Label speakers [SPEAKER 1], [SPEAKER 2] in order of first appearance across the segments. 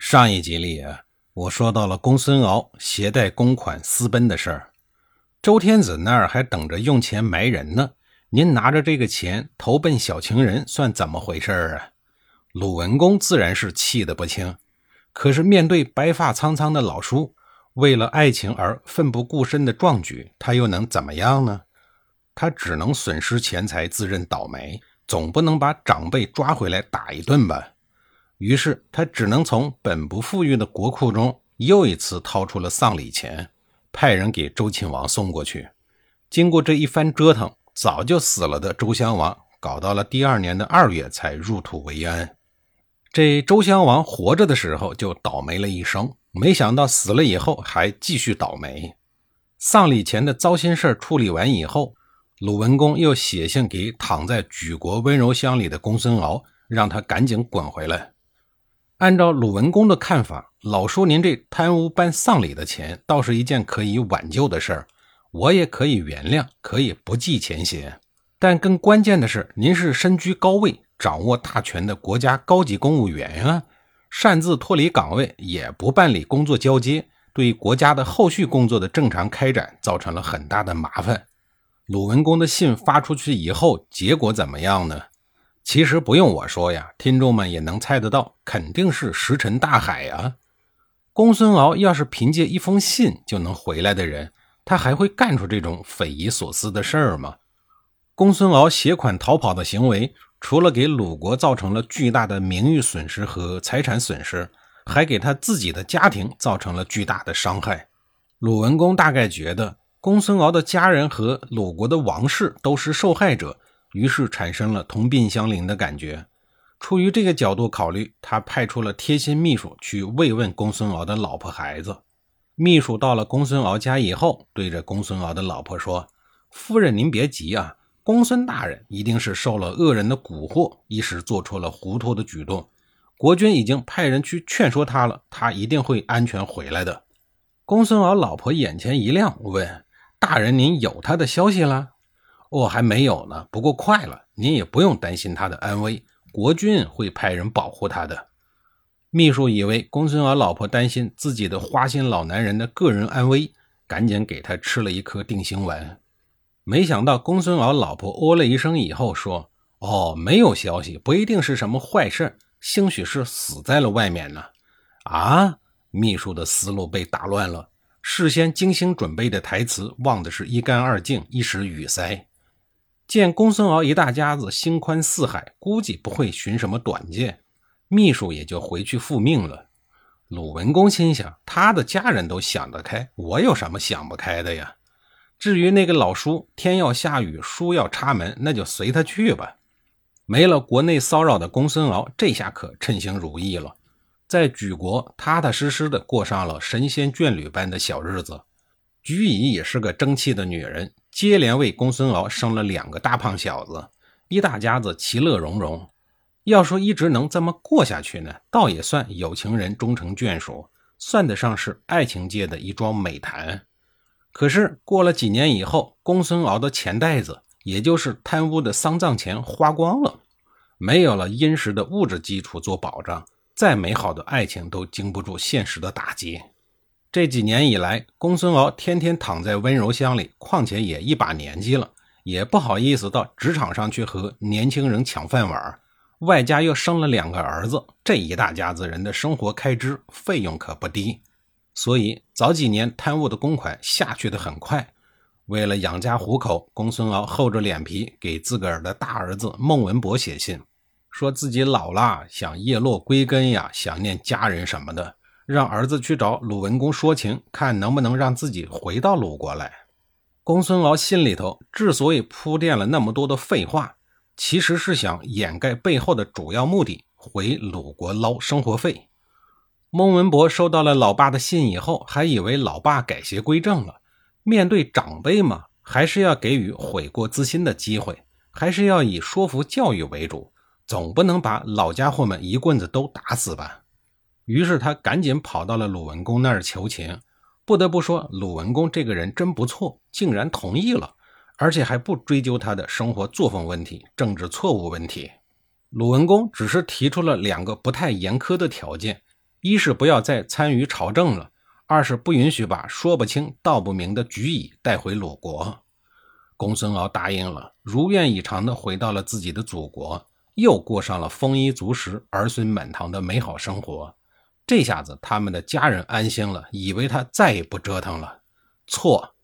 [SPEAKER 1] 上一集里啊，我说到了公孙敖携带公款私奔的事儿，周天子那儿还等着用钱埋人呢。您拿着这个钱投奔小情人，算怎么回事啊？鲁文公自然是气得不轻，可是面对白发苍苍的老叔，为了爱情而奋不顾身的壮举，他又能怎么样呢？他只能损失钱财，自认倒霉，总不能把长辈抓回来打一顿吧？于是他只能从本不富裕的国库中又一次掏出了丧礼钱，派人给周亲王送过去。经过这一番折腾，早就死了的周襄王，搞到了第二年的二月才入土为安。这周襄王活着的时候就倒霉了一生，没想到死了以后还继续倒霉。丧礼前的糟心事处理完以后，鲁文公又写信给躺在莒国温柔乡里的公孙敖，让他赶紧滚回来。按照鲁文公的看法，老叔您这贪污办丧礼的钱，倒是一件可以挽救的事儿，我也可以原谅，可以不计前嫌。但更关键的是，您是身居高位、掌握大权的国家高级公务员啊，擅自脱离岗位，也不办理工作交接，对国家的后续工作的正常开展造成了很大的麻烦。鲁文公的信发出去以后，结果怎么样呢？其实不用我说呀，听众们也能猜得到，肯定是石沉大海呀。公孙敖要是凭借一封信就能回来的人，他还会干出这种匪夷所思的事儿吗？公孙敖携款逃跑的行为，除了给鲁国造成了巨大的名誉损失和财产损失，还给他自己的家庭造成了巨大的伤害。鲁文公大概觉得，公孙敖的家人和鲁国的王室都是受害者。于是产生了同病相怜的感觉。出于这个角度考虑，他派出了贴心秘书去慰问公孙敖的老婆孩子。秘书到了公孙敖家以后，对着公孙敖的老婆说：“夫人，您别急啊，公孙大人一定是受了恶人的蛊惑，一时做出了糊涂的举动。国君已经派人去劝说他了，他一定会安全回来的。”公孙敖老婆眼前一亮，问：“大人，您有他的消息了？”哦，还没有呢，不过快了。您也不用担心他的安危，国君会派人保护他的。秘书以为公孙敖老婆担心自己的花心老男人的个人安危，赶紧给他吃了一颗定心丸。没想到公孙敖老婆哦了一声以后说：“哦，没有消息，不一定是什么坏事，兴许是死在了外面呢。”啊！秘书的思路被打乱了，事先精心准备的台词忘得是一干二净，一时语塞。见公孙敖一大家子心宽似海，估计不会寻什么短见，秘书也就回去复命了。鲁文公心想，他的家人都想得开，我有什么想不开的呀？至于那个老叔，天要下雨，书要插门，那就随他去吧。没了国内骚扰的公孙敖，这下可称心如意了，在莒国踏踏实实的过上了神仙眷侣般的小日子。菊乙也是个争气的女人，接连为公孙敖生了两个大胖小子，一大家子其乐融融。要说一直能这么过下去呢，倒也算有情人终成眷属，算得上是爱情界的一桩美谈。可是过了几年以后，公孙敖的钱袋子，也就是贪污的丧葬钱花光了，没有了殷实的物质基础做保障，再美好的爱情都经不住现实的打击。这几年以来，公孙敖天天躺在温柔乡里，况且也一把年纪了，也不好意思到职场上去和年轻人抢饭碗，外加又生了两个儿子，这一大家子人的生活开支费用可不低，所以早几年贪污的公款下去的很快。为了养家糊口，公孙敖厚着脸皮给自个儿的大儿子孟文博写信，说自己老了，想叶落归根呀，想念家人什么的。让儿子去找鲁文公说情，看能不能让自己回到鲁国来。公孙敖心里头之所以铺垫了那么多的废话，其实是想掩盖背后的主要目的，回鲁国捞生活费。孟文博收到了老爸的信以后，还以为老爸改邪归正了。面对长辈嘛，还是要给予悔过自新的机会，还是要以说服教育为主，总不能把老家伙们一棍子都打死吧。于是他赶紧跑到了鲁文公那儿求情。不得不说，鲁文公这个人真不错，竟然同意了，而且还不追究他的生活作风问题、政治错误问题。鲁文公只是提出了两个不太严苛的条件：一是不要再参与朝政了；二是不允许把说不清道不明的举乙带回鲁国。公孙敖答应了，如愿以偿地回到了自己的祖国，又过上了丰衣足食、儿孙满堂的美好生活。这下子他们的家人安心了，以为他再也不折腾了。错，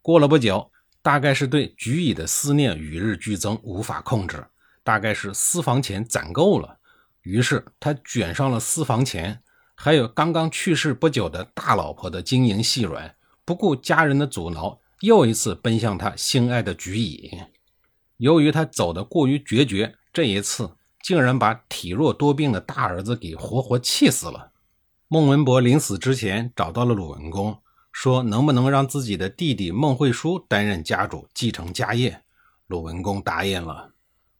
[SPEAKER 1] 过了不久，大概是对菊乙的思念与日俱增，无法控制，大概是私房钱攒够了，于是他卷上了私房钱，还有刚刚去世不久的大老婆的晶莹细软，不顾家人的阻挠，又一次奔向他心爱的菊乙。由于他走得过于决绝，这一次竟然把体弱多病的大儿子给活活气死了。孟文博临死之前找到了鲁文公，说能不能让自己的弟弟孟惠叔担任家主，继承家业。鲁文公答应了。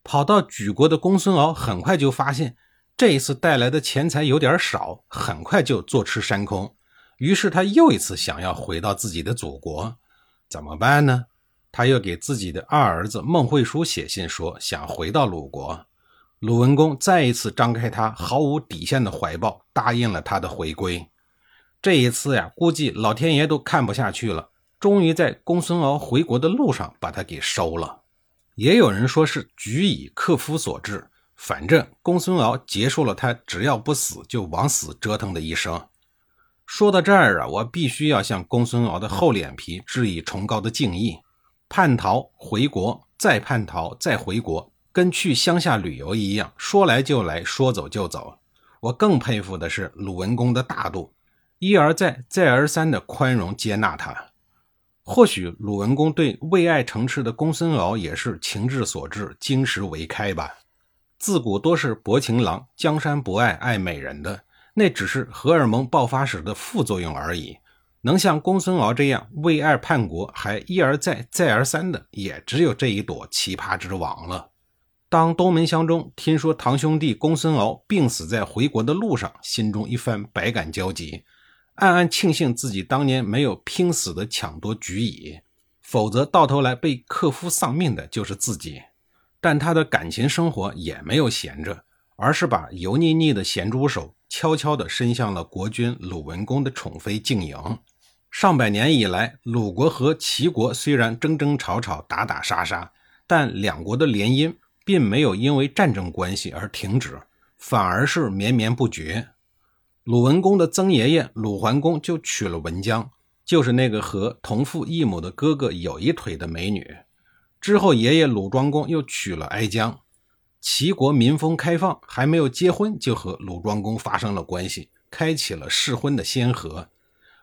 [SPEAKER 1] 跑到莒国的公孙敖很快就发现，这一次带来的钱财有点少，很快就坐吃山空。于是他又一次想要回到自己的祖国，怎么办呢？他又给自己的二儿子孟惠叔写信说想回到鲁国。鲁文公再一次张开他毫无底线的怀抱，答应了他的回归。这一次呀，估计老天爷都看不下去了，终于在公孙敖回国的路上把他给收了。也有人说是举以克夫所致，反正公孙敖结束了他只要不死就往死折腾的一生。说到这儿啊，我必须要向公孙敖的厚脸皮致以崇高的敬意。叛逃回国，再叛逃，再回国。跟去乡下旅游一样，说来就来，说走就走。我更佩服的是鲁文公的大度，一而再，再而三的宽容接纳他。或许鲁文公对为爱成痴的公孙敖也是情志所致，金石为开吧。自古多是薄情郎，江山不爱爱美人的，那只是荷尔蒙爆发时的副作用而已。能像公孙敖这样为爱叛国，还一而再，再而三的，也只有这一朵奇葩之王了。当东门乡中听说堂兄弟公孙敖病死在回国的路上，心中一番百感交集，暗暗庆幸自己当年没有拼死的抢夺举乙，否则到头来被克夫丧命的就是自己。但他的感情生活也没有闲着，而是把油腻腻的咸猪手悄悄地伸向了国君鲁文公的宠妃静莹。上百年以来，鲁国和齐国虽然争争吵吵、打打杀杀，但两国的联姻。并没有因为战争关系而停止，反而是绵绵不绝。鲁文公的曾爷爷鲁桓公就娶了文姜，就是那个和同父异母的哥哥有一腿的美女。之后，爷爷鲁庄公又娶了哀姜。齐国民风开放，还没有结婚就和鲁庄公发生了关系，开启了试婚的先河。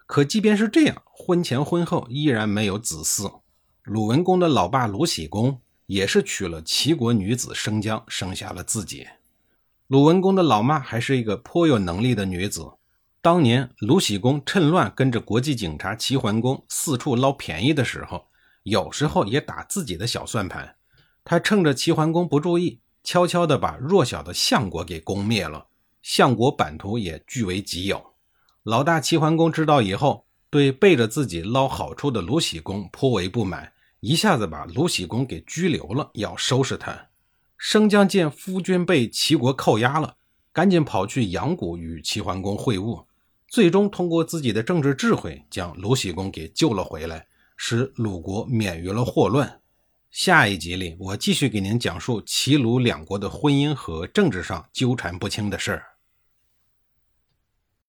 [SPEAKER 1] 可即便是这样，婚前婚后依然没有子嗣。鲁文公的老爸鲁喜公。也是娶了齐国女子生姜，生下了自己。鲁文公的老妈还是一个颇有能力的女子。当年鲁喜公趁乱跟着国际警察齐桓公四处捞便宜的时候，有时候也打自己的小算盘。他趁着齐桓公不注意，悄悄地把弱小的相国给攻灭了，相国版图也据为己有。老大齐桓公知道以后，对背着自己捞好处的鲁喜公颇为不满。一下子把鲁喜公给拘留了，要收拾他。生姜见夫君被齐国扣押了，赶紧跑去阳谷与齐桓公会晤，最终通过自己的政治智慧，将鲁喜公给救了回来，使鲁国免于了祸乱。下一集里，我继续给您讲述齐鲁两国的婚姻和政治上纠缠不清的事儿。